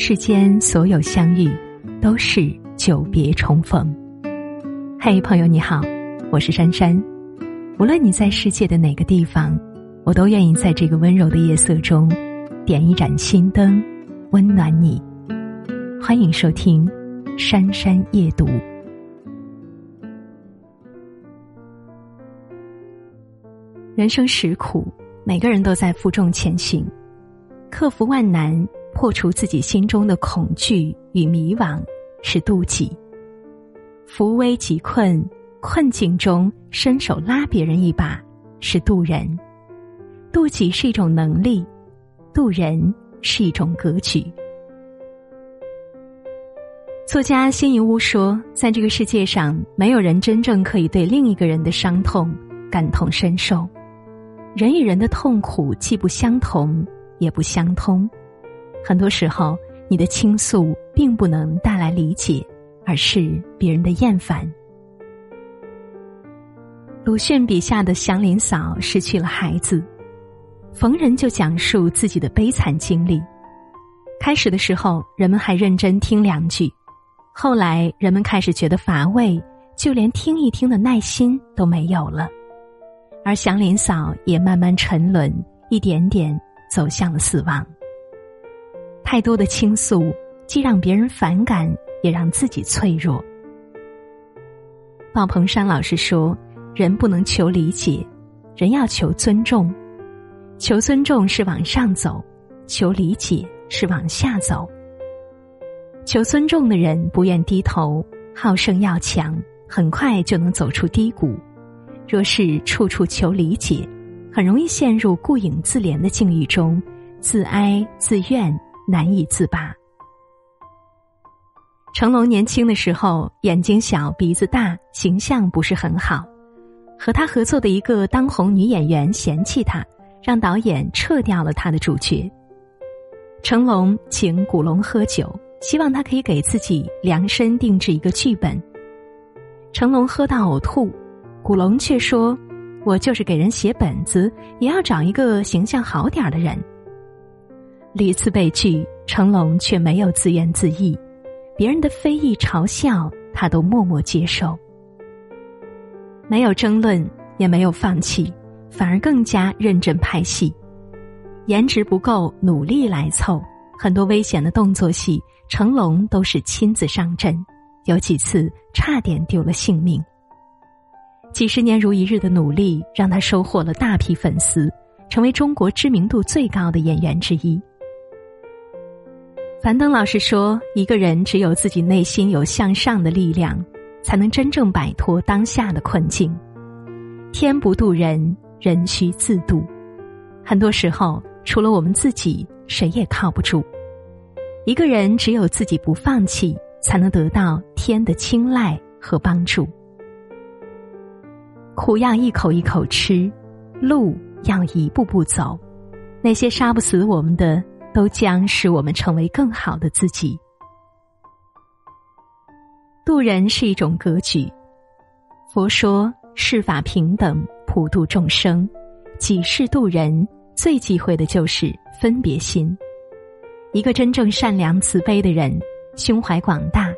世间所有相遇，都是久别重逢。嘿，朋友你好，我是珊珊。无论你在世界的哪个地方，我都愿意在这个温柔的夜色中，点一盏心灯，温暖你。欢迎收听《珊珊夜读》。人生实苦，每个人都在负重前行，克服万难。破除自己心中的恐惧与迷惘，是妒忌；扶危急困，困境中伸手拉别人一把，是渡人。妒忌是一种能力，渡人是一种格局。作家辛夷坞说：“在这个世界上，没有人真正可以对另一个人的伤痛感同身受。人与人的痛苦既不相同，也不相通。”很多时候，你的倾诉并不能带来理解，而是别人的厌烦。鲁迅笔下的祥林嫂失去了孩子，逢人就讲述自己的悲惨经历。开始的时候，人们还认真听两句，后来人们开始觉得乏味，就连听一听的耐心都没有了。而祥林嫂也慢慢沉沦，一点点走向了死亡。太多的倾诉，既让别人反感，也让自己脆弱。鲍鹏山老师说：“人不能求理解，人要求尊重。求尊重是往上走，求理解是往下走。求尊重的人不愿低头，好胜要强，很快就能走出低谷。若是处处求理解，很容易陷入顾影自怜的境遇中，自哀自怨。”难以自拔。成龙年轻的时候，眼睛小，鼻子大，形象不是很好。和他合作的一个当红女演员嫌弃他，让导演撤掉了他的主角。成龙请古龙喝酒，希望他可以给自己量身定制一个剧本。成龙喝到呕吐，古龙却说：“我就是给人写本子，也要找一个形象好点儿的人。”屡次被拒，成龙却没有自怨自艾，别人的非议嘲笑，他都默默接受，没有争论，也没有放弃，反而更加认真拍戏。颜值不够，努力来凑，很多危险的动作戏，成龙都是亲自上阵，有几次差点丢了性命。几十年如一日的努力，让他收获了大批粉丝，成为中国知名度最高的演员之一。樊登老师说：“一个人只有自己内心有向上的力量，才能真正摆脱当下的困境。天不渡人，人需自渡。很多时候，除了我们自己，谁也靠不住。一个人只有自己不放弃，才能得到天的青睐和帮助。苦要一口一口吃，路要一步步走。那些杀不死我们的。”都将使我们成为更好的自己。渡人是一种格局。佛说世法平等，普度众生。几世渡人，最忌讳的就是分别心。一个真正善良慈悲的人，胸怀广大，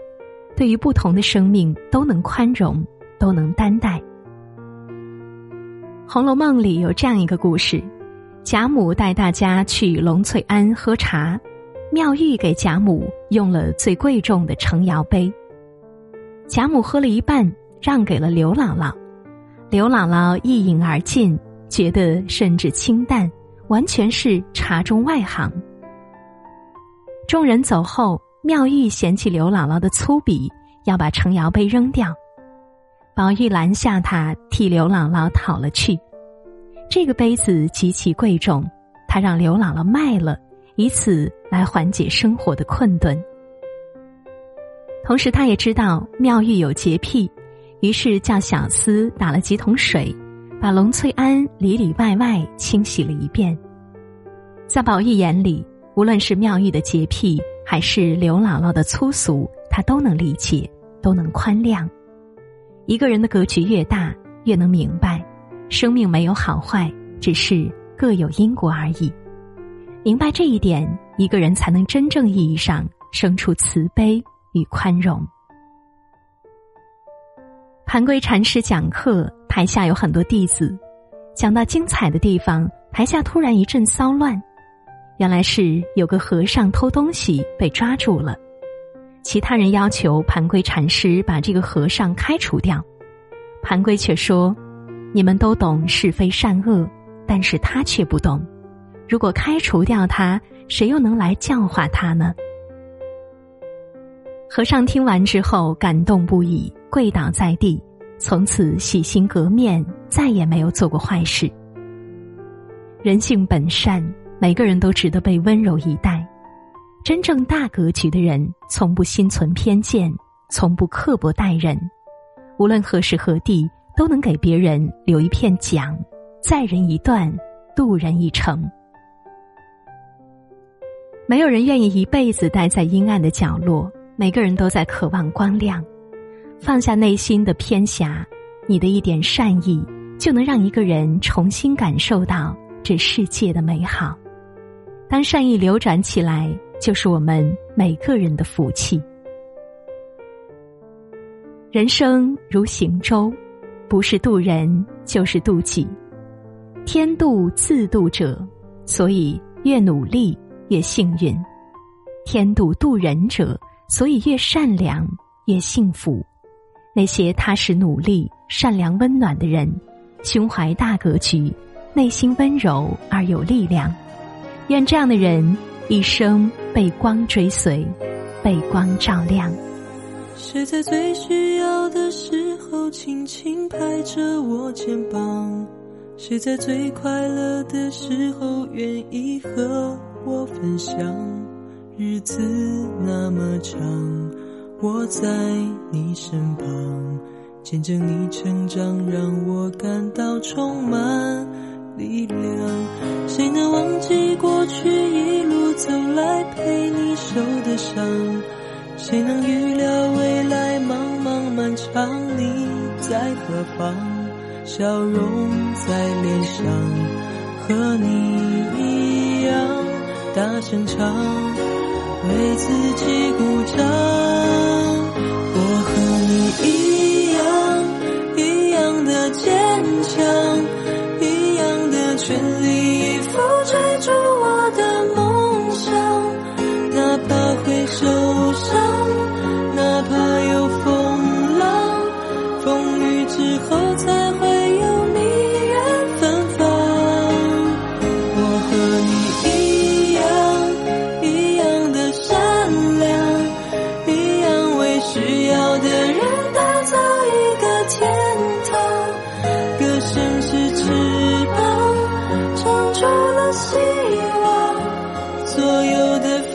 对于不同的生命都能宽容，都能担待。《红楼梦》里有这样一个故事。贾母带大家去龙翠庵喝茶，妙玉给贾母用了最贵重的成窑杯。贾母喝了一半，让给了刘姥姥。刘姥姥一饮而尽，觉得甚至清淡，完全是茶中外行。众人走后，妙玉嫌弃刘姥姥的粗鄙，要把成窑杯扔掉。宝玉拦下他，替刘姥姥讨了去。这个杯子极其贵重，他让刘姥姥卖了，以此来缓解生活的困顿。同时，他也知道妙玉有洁癖，于是叫小厮打了几桶水，把龙翠庵里里外外清洗了一遍。在宝玉眼里，无论是妙玉的洁癖，还是刘姥姥的粗俗，他都能理解，都能宽谅。一个人的格局越大，越能明白。生命没有好坏，只是各有因果而已。明白这一点，一个人才能真正意义上生出慈悲与宽容。盘龟禅师讲课，台下有很多弟子。讲到精彩的地方，台下突然一阵骚乱。原来是有个和尚偷东西被抓住了，其他人要求盘龟禅师把这个和尚开除掉，盘龟却说：“你们都懂是非善恶，但是他却不懂。如果开除掉他，谁又能来教化他呢？”和尚听完之后感动不已，跪倒在地，从此洗心革面，再也没有做过坏事。人性本善。每个人都值得被温柔以待，真正大格局的人从不心存偏见，从不刻薄待人，无论何时何地都能给别人留一片讲，载人一段，渡人一程。没有人愿意一辈子待在阴暗的角落，每个人都在渴望光亮。放下内心的偏狭，你的一点善意就能让一个人重新感受到这世界的美好。当善意流转起来，就是我们每个人的福气。人生如行舟，不是渡人，就是渡己。天渡自渡者，所以越努力越幸运；天渡渡人者，所以越善良越幸福。那些踏实努力、善良温暖的人，胸怀大格局，内心温柔而有力量。愿这样的人一生被光追随，被光照亮。谁在最需要的时候轻轻拍着我肩膀？谁在最快乐的时候愿意和我分享？日子那么长，我在你身旁，见证你成长，让我感到充满。力量，谁能忘记过去一路走来陪你受的伤？谁能预料未来茫茫漫长你在何方？笑容在脸上，和你一样大声唱，为自己鼓掌。希望，所有的。